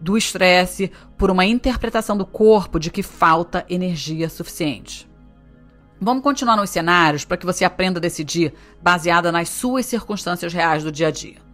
do estresse, por uma interpretação do corpo de que falta energia suficiente. Vamos continuar nos cenários para que você aprenda a decidir baseada nas suas circunstâncias reais do dia a dia.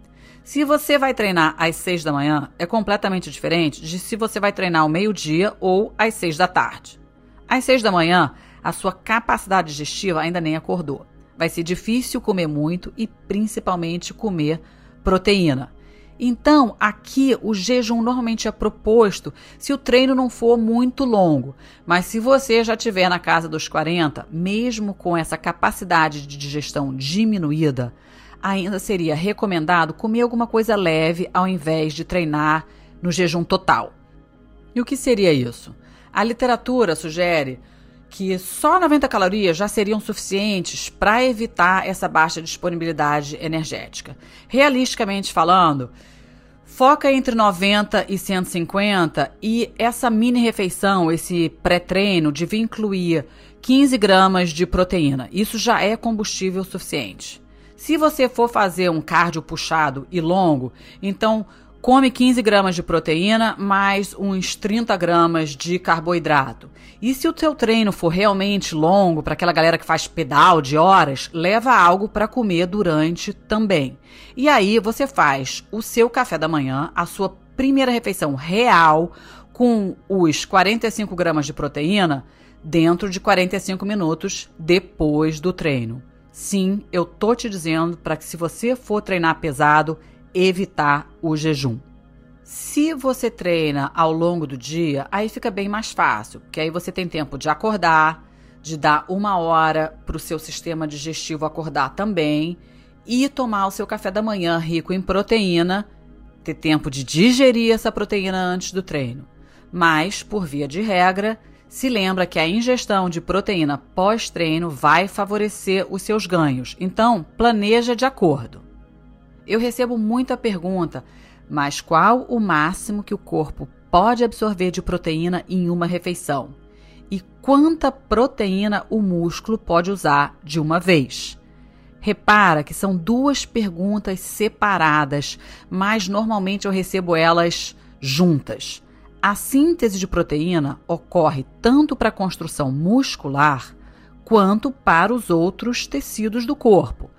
Se você vai treinar às 6 da manhã, é completamente diferente de se você vai treinar ao meio-dia ou às 6 da tarde. Às 6 da manhã, a sua capacidade digestiva ainda nem acordou. Vai ser difícil comer muito e principalmente comer proteína. Então, aqui o jejum normalmente é proposto se o treino não for muito longo. Mas se você já estiver na casa dos 40, mesmo com essa capacidade de digestão diminuída, ainda seria recomendado comer alguma coisa leve ao invés de treinar no jejum total. E o que seria isso? A literatura sugere que só 90 calorias já seriam suficientes para evitar essa baixa disponibilidade energética. Realisticamente falando, foca entre 90 e 150 e essa mini refeição, esse pré-treino, devia incluir 15 gramas de proteína. Isso já é combustível suficiente. Se você for fazer um cardio puxado e longo, então come 15 gramas de proteína mais uns 30 gramas de carboidrato. E se o seu treino for realmente longo, para aquela galera que faz pedal de horas, leva algo para comer durante também. E aí você faz o seu café da manhã, a sua primeira refeição real, com os 45 gramas de proteína, dentro de 45 minutos depois do treino. Sim, eu tô te dizendo para que se você for treinar pesado, evitar o jejum. Se você treina ao longo do dia, aí fica bem mais fácil, porque aí você tem tempo de acordar, de dar uma hora para o seu sistema digestivo acordar também e tomar o seu café da manhã rico em proteína, ter tempo de digerir essa proteína antes do treino. Mas, por via de regra, se lembra que a ingestão de proteína pós-treino vai favorecer os seus ganhos. Então, planeja de acordo. Eu recebo muita pergunta, mas qual o máximo que o corpo pode absorver de proteína em uma refeição? E quanta proteína o músculo pode usar de uma vez? Repara que são duas perguntas separadas, mas normalmente eu recebo elas juntas. A síntese de proteína ocorre tanto para a construção muscular quanto para os outros tecidos do corpo.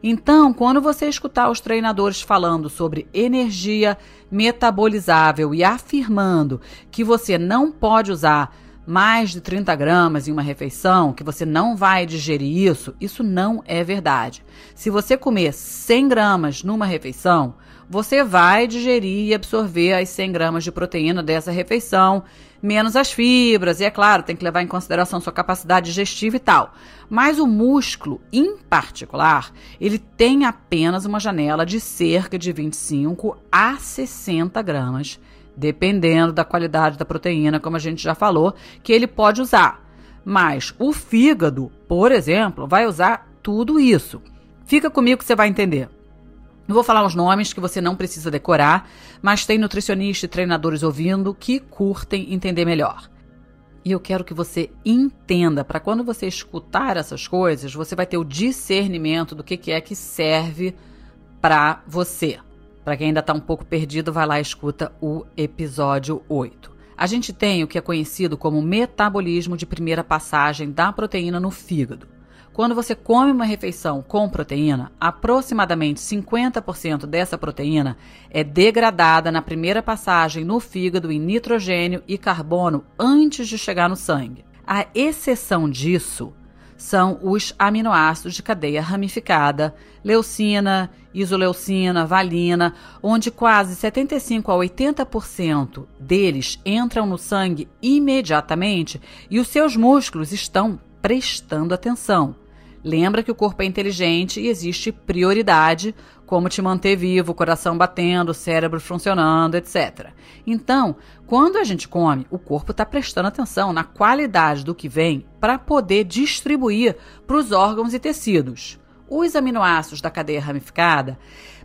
Então, quando você escutar os treinadores falando sobre energia metabolizável e afirmando que você não pode usar mais de 30 gramas em uma refeição, que você não vai digerir isso, isso não é verdade. Se você comer 100 gramas numa refeição, você vai digerir e absorver as 100 gramas de proteína dessa refeição, menos as fibras, e é claro, tem que levar em consideração sua capacidade digestiva e tal. Mas o músculo, em particular, ele tem apenas uma janela de cerca de 25 a 60 gramas, dependendo da qualidade da proteína, como a gente já falou, que ele pode usar. Mas o fígado, por exemplo, vai usar tudo isso. Fica comigo que você vai entender. Não vou falar os nomes que você não precisa decorar, mas tem nutricionista e treinadores ouvindo que curtem entender melhor. E eu quero que você entenda, para quando você escutar essas coisas, você vai ter o discernimento do que, que é que serve para você. Para quem ainda está um pouco perdido, vai lá e escuta o episódio 8. A gente tem o que é conhecido como metabolismo de primeira passagem da proteína no fígado. Quando você come uma refeição com proteína, aproximadamente 50% dessa proteína é degradada na primeira passagem no fígado em nitrogênio e carbono antes de chegar no sangue. A exceção disso são os aminoácidos de cadeia ramificada, leucina, isoleucina, valina, onde quase 75 a 80% deles entram no sangue imediatamente e os seus músculos estão prestando atenção. Lembra que o corpo é inteligente e existe prioridade, como te manter vivo, coração batendo, cérebro funcionando, etc. Então, quando a gente come, o corpo está prestando atenção na qualidade do que vem para poder distribuir para os órgãos e tecidos. Os aminoácidos da cadeia ramificada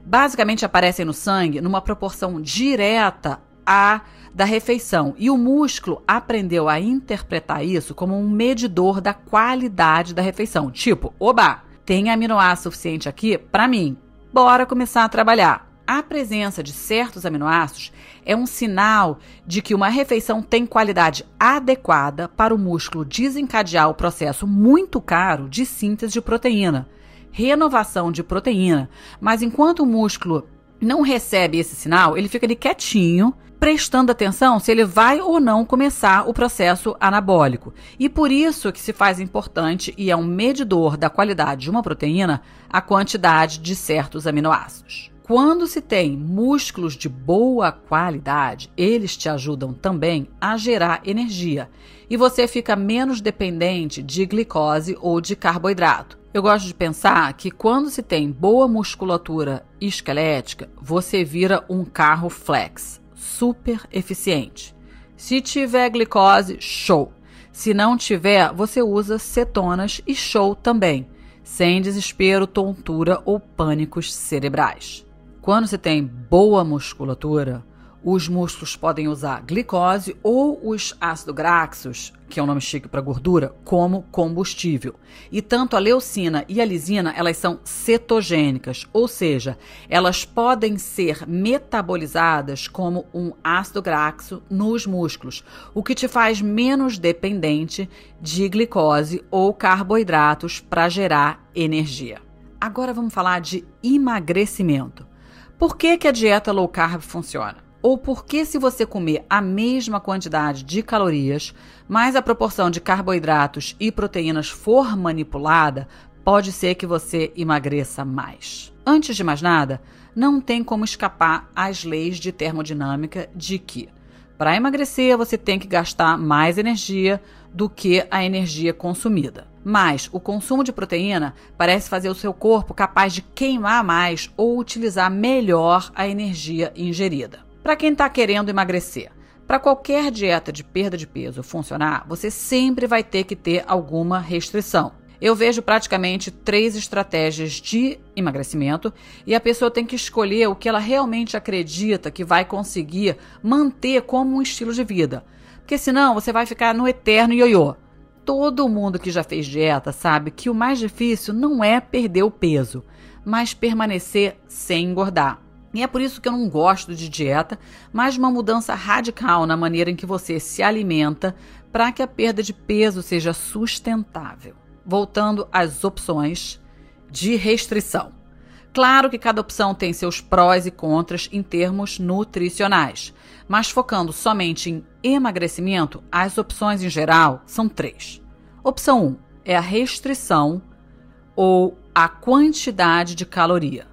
basicamente aparecem no sangue numa proporção direta à da refeição. E o músculo aprendeu a interpretar isso como um medidor da qualidade da refeição. Tipo, oba, tem aminoácido suficiente aqui para mim. Bora começar a trabalhar. A presença de certos aminoácidos é um sinal de que uma refeição tem qualidade adequada para o músculo desencadear o processo muito caro de síntese de proteína, renovação de proteína. Mas enquanto o músculo não recebe esse sinal, ele fica ali quietinho, prestando atenção se ele vai ou não começar o processo anabólico. E por isso que se faz importante e é um medidor da qualidade de uma proteína a quantidade de certos aminoácidos. Quando se tem músculos de boa qualidade, eles te ajudam também a gerar energia e você fica menos dependente de glicose ou de carboidrato. Eu gosto de pensar que quando se tem boa musculatura esquelética, você vira um carro flex super eficiente. Se tiver glicose, show. Se não tiver, você usa cetonas e show também, sem desespero, tontura ou pânicos cerebrais. Quando se tem boa musculatura, os músculos podem usar glicose ou os ácidos graxos, que é um nome chique para gordura, como combustível. E tanto a leucina e a lisina, elas são cetogênicas, ou seja, elas podem ser metabolizadas como um ácido graxo nos músculos, o que te faz menos dependente de glicose ou carboidratos para gerar energia. Agora vamos falar de emagrecimento. Por que, que a dieta low carb funciona? Ou porque se você comer a mesma quantidade de calorias, mas a proporção de carboidratos e proteínas for manipulada, pode ser que você emagreça mais. Antes de mais nada, não tem como escapar às leis de termodinâmica de que para emagrecer você tem que gastar mais energia do que a energia consumida. Mas o consumo de proteína parece fazer o seu corpo capaz de queimar mais ou utilizar melhor a energia ingerida. Para quem está querendo emagrecer, para qualquer dieta de perda de peso funcionar, você sempre vai ter que ter alguma restrição. Eu vejo praticamente três estratégias de emagrecimento e a pessoa tem que escolher o que ela realmente acredita que vai conseguir manter como um estilo de vida. Porque senão você vai ficar no eterno ioiô. Todo mundo que já fez dieta sabe que o mais difícil não é perder o peso, mas permanecer sem engordar. E é por isso que eu não gosto de dieta, mas uma mudança radical na maneira em que você se alimenta para que a perda de peso seja sustentável. Voltando às opções de restrição. Claro que cada opção tem seus prós e contras em termos nutricionais, mas focando somente em emagrecimento, as opções em geral são três. Opção 1 um é a restrição ou a quantidade de caloria.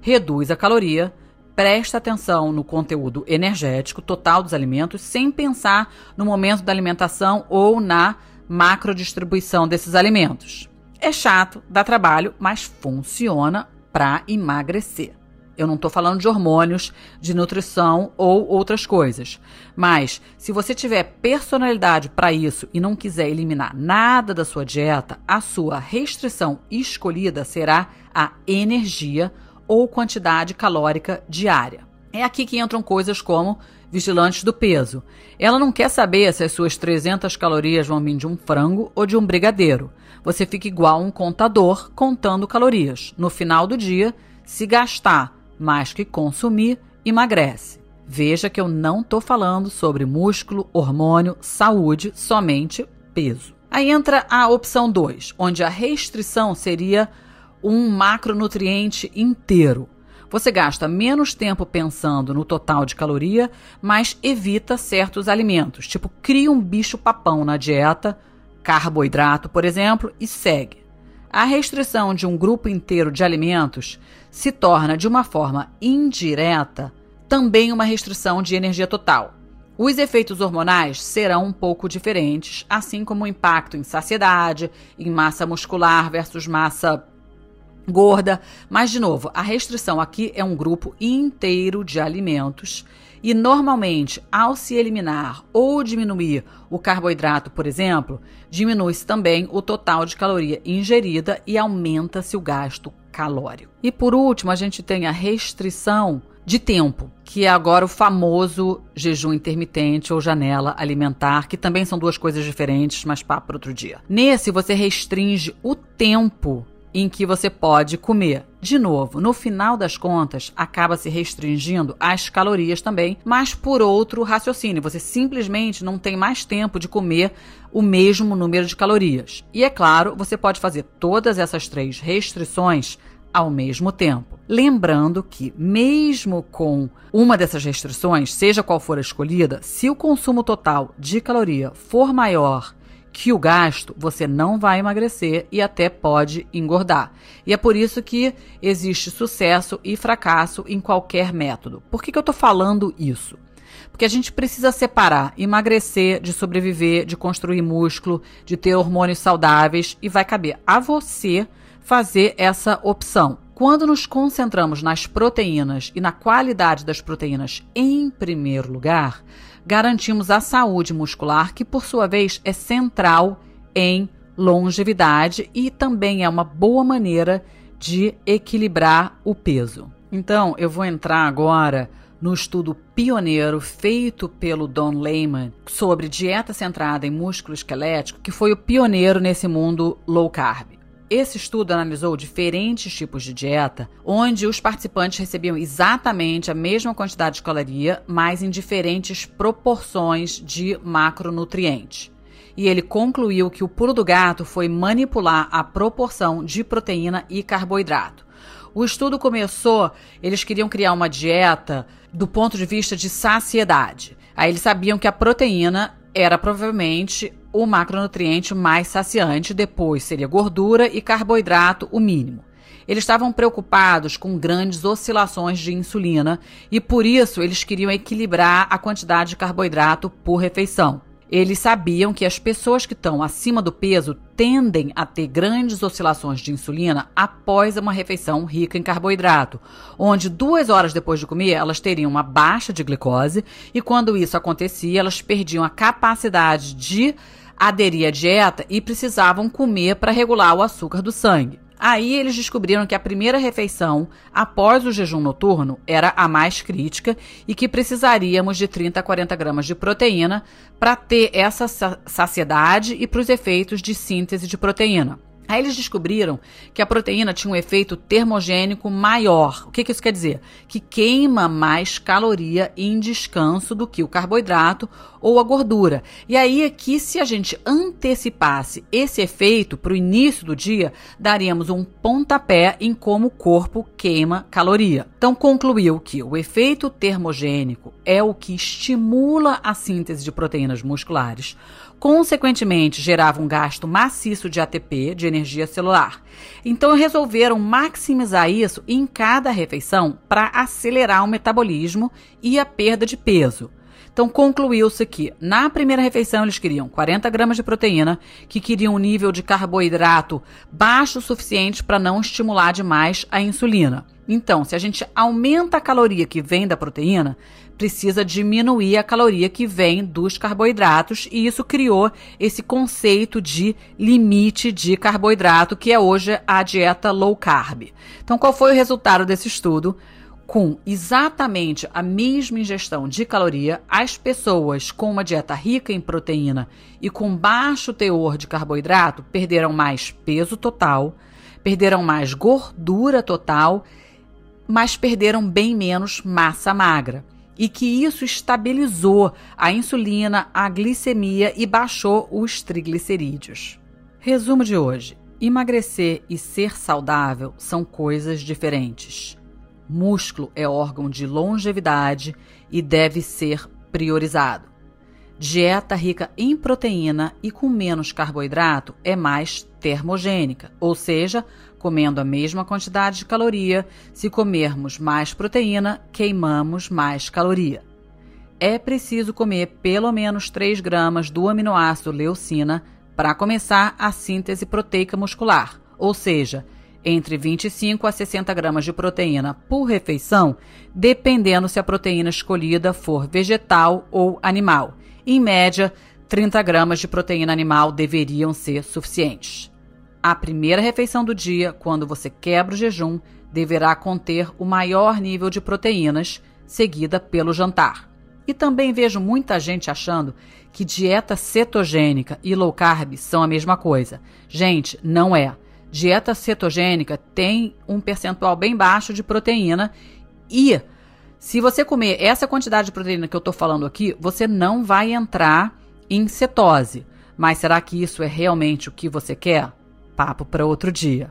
Reduz a caloria presta atenção no conteúdo energético total dos alimentos sem pensar no momento da alimentação ou na macrodistribuição desses alimentos. É chato, dá trabalho, mas funciona para emagrecer. Eu não estou falando de hormônios, de nutrição ou outras coisas. Mas se você tiver personalidade para isso e não quiser eliminar nada da sua dieta, a sua restrição escolhida será a energia ou quantidade calórica diária. É aqui que entram coisas como vigilantes do peso. Ela não quer saber se as suas 300 calorias vão vir de um frango ou de um brigadeiro. Você fica igual um contador contando calorias. No final do dia, se gastar mais que consumir, emagrece. Veja que eu não estou falando sobre músculo, hormônio, saúde, somente peso. Aí entra a opção 2, onde a restrição seria um macronutriente inteiro. Você gasta menos tempo pensando no total de caloria, mas evita certos alimentos, tipo cria um bicho-papão na dieta, carboidrato, por exemplo, e segue. A restrição de um grupo inteiro de alimentos se torna, de uma forma indireta, também uma restrição de energia total. Os efeitos hormonais serão um pouco diferentes, assim como o impacto em saciedade, em massa muscular versus massa gorda. Mas, de novo, a restrição aqui é um grupo inteiro de alimentos. E normalmente, ao se eliminar ou diminuir o carboidrato, por exemplo, diminui-se também o total de caloria ingerida e aumenta-se o gasto calórico. E por último, a gente tem a restrição de tempo, que é agora o famoso jejum intermitente ou janela alimentar, que também são duas coisas diferentes, mas papo para outro dia. Nesse, você restringe o tempo em que você pode comer. De novo, no final das contas, acaba se restringindo as calorias também, mas por outro raciocínio. Você simplesmente não tem mais tempo de comer o mesmo número de calorias. E é claro, você pode fazer todas essas três restrições ao mesmo tempo. Lembrando que, mesmo com uma dessas restrições, seja qual for a escolhida, se o consumo total de caloria for maior que o gasto, você não vai emagrecer e até pode engordar. E é por isso que existe sucesso e fracasso em qualquer método. Por que, que eu estou falando isso? Porque a gente precisa separar emagrecer de sobreviver, de construir músculo, de ter hormônios saudáveis e vai caber a você fazer essa opção. Quando nos concentramos nas proteínas e na qualidade das proteínas em primeiro lugar, garantimos a saúde muscular, que por sua vez é central em longevidade e também é uma boa maneira de equilibrar o peso. Então, eu vou entrar agora no estudo pioneiro feito pelo Don Lehman sobre dieta centrada em músculo esquelético, que foi o pioneiro nesse mundo low carb. Esse estudo analisou diferentes tipos de dieta, onde os participantes recebiam exatamente a mesma quantidade de caloria, mas em diferentes proporções de macronutrientes. E ele concluiu que o pulo do gato foi manipular a proporção de proteína e carboidrato. O estudo começou, eles queriam criar uma dieta do ponto de vista de saciedade. Aí eles sabiam que a proteína era provavelmente o macronutriente mais saciante, depois seria gordura e carboidrato, o mínimo. Eles estavam preocupados com grandes oscilações de insulina e por isso eles queriam equilibrar a quantidade de carboidrato por refeição. Eles sabiam que as pessoas que estão acima do peso tendem a ter grandes oscilações de insulina após uma refeição rica em carboidrato, onde duas horas depois de comer elas teriam uma baixa de glicose e quando isso acontecia elas perdiam a capacidade de aderir à dieta e precisavam comer para regular o açúcar do sangue. Aí eles descobriram que a primeira refeição após o jejum noturno era a mais crítica e que precisaríamos de 30 a 40 gramas de proteína para ter essa saciedade e para os efeitos de síntese de proteína. Aí eles descobriram que a proteína tinha um efeito termogênico maior. O que, que, isso quer dizer? Que queima mais caloria em descanso do que o carboidrato ou a gordura. E aí aqui, se a gente antecipasse esse efeito para o início do dia, daríamos um pontapé em como o corpo queima caloria. Então concluiu que o efeito termogênico é o que estimula a síntese de proteínas musculares consequentemente gerava um gasto maciço de ATP, de energia celular. Então resolveram maximizar isso em cada refeição para acelerar o metabolismo e a perda de peso. Então concluiu-se que na primeira refeição eles queriam 40 gramas de proteína, que queriam um nível de carboidrato baixo o suficiente para não estimular demais a insulina. Então, se a gente aumenta a caloria que vem da proteína, precisa diminuir a caloria que vem dos carboidratos, e isso criou esse conceito de limite de carboidrato, que é hoje a dieta low carb. Então, qual foi o resultado desse estudo? Com exatamente a mesma ingestão de caloria, as pessoas com uma dieta rica em proteína e com baixo teor de carboidrato perderam mais peso total, perderam mais gordura total, mas perderam bem menos massa magra. e que isso estabilizou a insulina, a glicemia e baixou os triglicerídeos. Resumo de hoje: emagrecer e ser saudável são coisas diferentes. Músculo é órgão de longevidade e deve ser priorizado. Dieta rica em proteína e com menos carboidrato é mais termogênica, ou seja, comendo a mesma quantidade de caloria, se comermos mais proteína, queimamos mais caloria. É preciso comer pelo menos 3 gramas do aminoácido leucina para começar a síntese proteica muscular, ou seja, entre 25 a 60 gramas de proteína por refeição, dependendo se a proteína escolhida for vegetal ou animal. Em média, 30 gramas de proteína animal deveriam ser suficientes. A primeira refeição do dia, quando você quebra o jejum, deverá conter o maior nível de proteínas, seguida pelo jantar. E também vejo muita gente achando que dieta cetogênica e low carb são a mesma coisa. Gente, não é. Dieta cetogênica tem um percentual bem baixo de proteína e se você comer essa quantidade de proteína que eu estou falando aqui, você não vai entrar em cetose. Mas será que isso é realmente o que você quer? Papo para outro dia.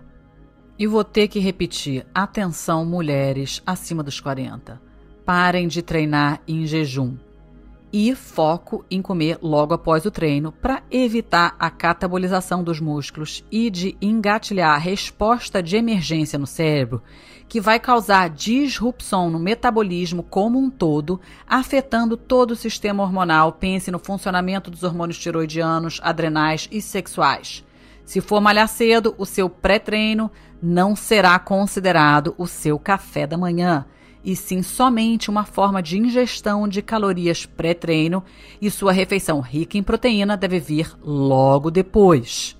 E vou ter que repetir: atenção, mulheres acima dos 40. Parem de treinar em jejum. E foco em comer logo após o treino para evitar a catabolização dos músculos e de engatilhar a resposta de emergência no cérebro, que vai causar disrupção no metabolismo como um todo, afetando todo o sistema hormonal. Pense no funcionamento dos hormônios tiroidianos, adrenais e sexuais. Se for malhar cedo, o seu pré-treino não será considerado o seu café da manhã, e sim somente uma forma de ingestão de calorias pré-treino, e sua refeição rica em proteína deve vir logo depois.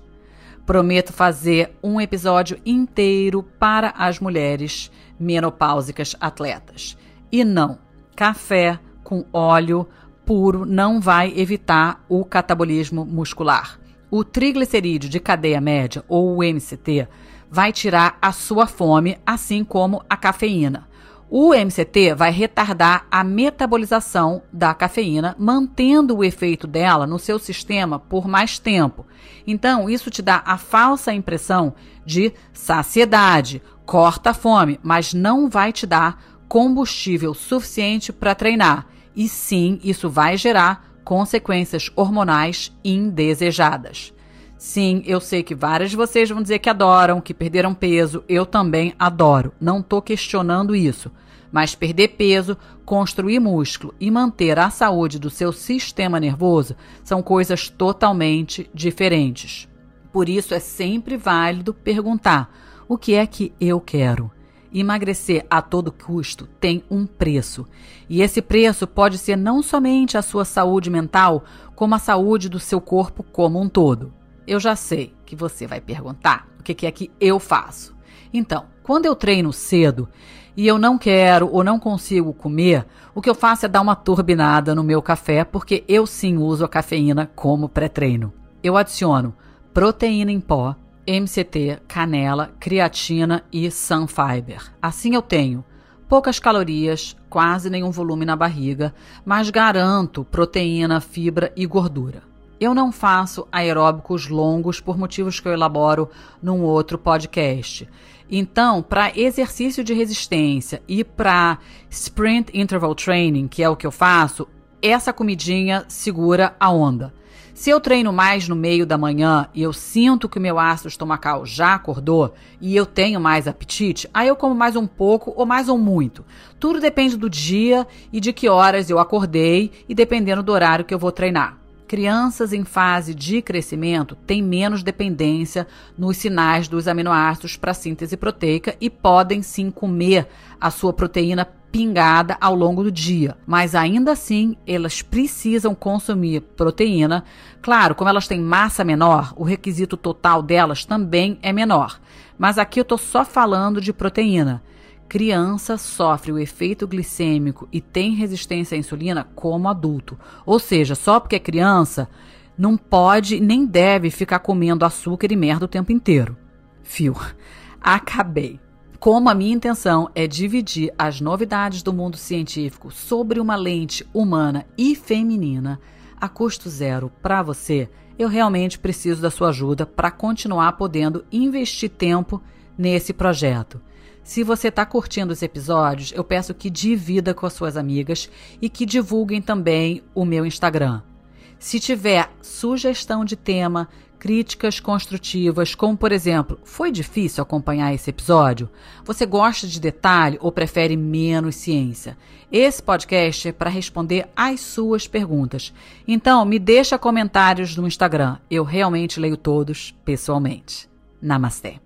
Prometo fazer um episódio inteiro para as mulheres menopáusicas atletas. E não, café com óleo puro não vai evitar o catabolismo muscular. O triglicerídeo de cadeia média, ou o MCT, vai tirar a sua fome, assim como a cafeína. O MCT vai retardar a metabolização da cafeína, mantendo o efeito dela no seu sistema por mais tempo. Então, isso te dá a falsa impressão de saciedade, corta a fome, mas não vai te dar combustível suficiente para treinar. E sim, isso vai gerar consequências hormonais indesejadas. Sim, eu sei que várias de vocês vão dizer que adoram, que perderam peso. Eu também adoro. Não estou questionando isso. Mas perder peso, construir músculo e manter a saúde do seu sistema nervoso são coisas totalmente diferentes. Por isso é sempre válido perguntar: o que é que eu quero? Emagrecer a todo custo tem um preço. E esse preço pode ser não somente a sua saúde mental, como a saúde do seu corpo como um todo. Eu já sei que você vai perguntar o que é que eu faço. Então, quando eu treino cedo e eu não quero ou não consigo comer, o que eu faço é dar uma turbinada no meu café, porque eu sim uso a cafeína como pré-treino. Eu adiciono proteína em pó, MCT, canela, creatina e sunfiber. Assim eu tenho poucas calorias, quase nenhum volume na barriga, mas garanto proteína, fibra e gordura. Eu não faço aeróbicos longos por motivos que eu elaboro num outro podcast. Então, para exercício de resistência e para sprint interval training, que é o que eu faço, essa comidinha segura a onda. Se eu treino mais no meio da manhã e eu sinto que o meu ácido estomacal já acordou e eu tenho mais apetite, aí eu como mais um pouco ou mais ou muito. Tudo depende do dia e de que horas eu acordei e dependendo do horário que eu vou treinar. Crianças em fase de crescimento têm menos dependência nos sinais dos aminoácidos para síntese proteica e podem sim comer a sua proteína pingada ao longo do dia, mas ainda assim elas precisam consumir proteína. Claro, como elas têm massa menor, o requisito total delas também é menor. Mas aqui eu estou só falando de proteína. Criança sofre o efeito glicêmico e tem resistência à insulina como adulto. Ou seja, só porque é criança, não pode nem deve ficar comendo açúcar e merda o tempo inteiro. Fio, acabei. como a minha intenção é dividir as novidades do mundo científico sobre uma lente humana e feminina a custo zero para você, eu realmente preciso da sua ajuda para continuar podendo investir tempo nesse projeto. Se você está curtindo os episódios, eu peço que divida com as suas amigas e que divulguem também o meu Instagram. Se tiver sugestão de tema, críticas construtivas, como por exemplo, foi difícil acompanhar esse episódio? Você gosta de detalhe ou prefere menos ciência? Esse podcast é para responder às suas perguntas. Então, me deixa comentários no Instagram. Eu realmente leio todos pessoalmente. Namastê.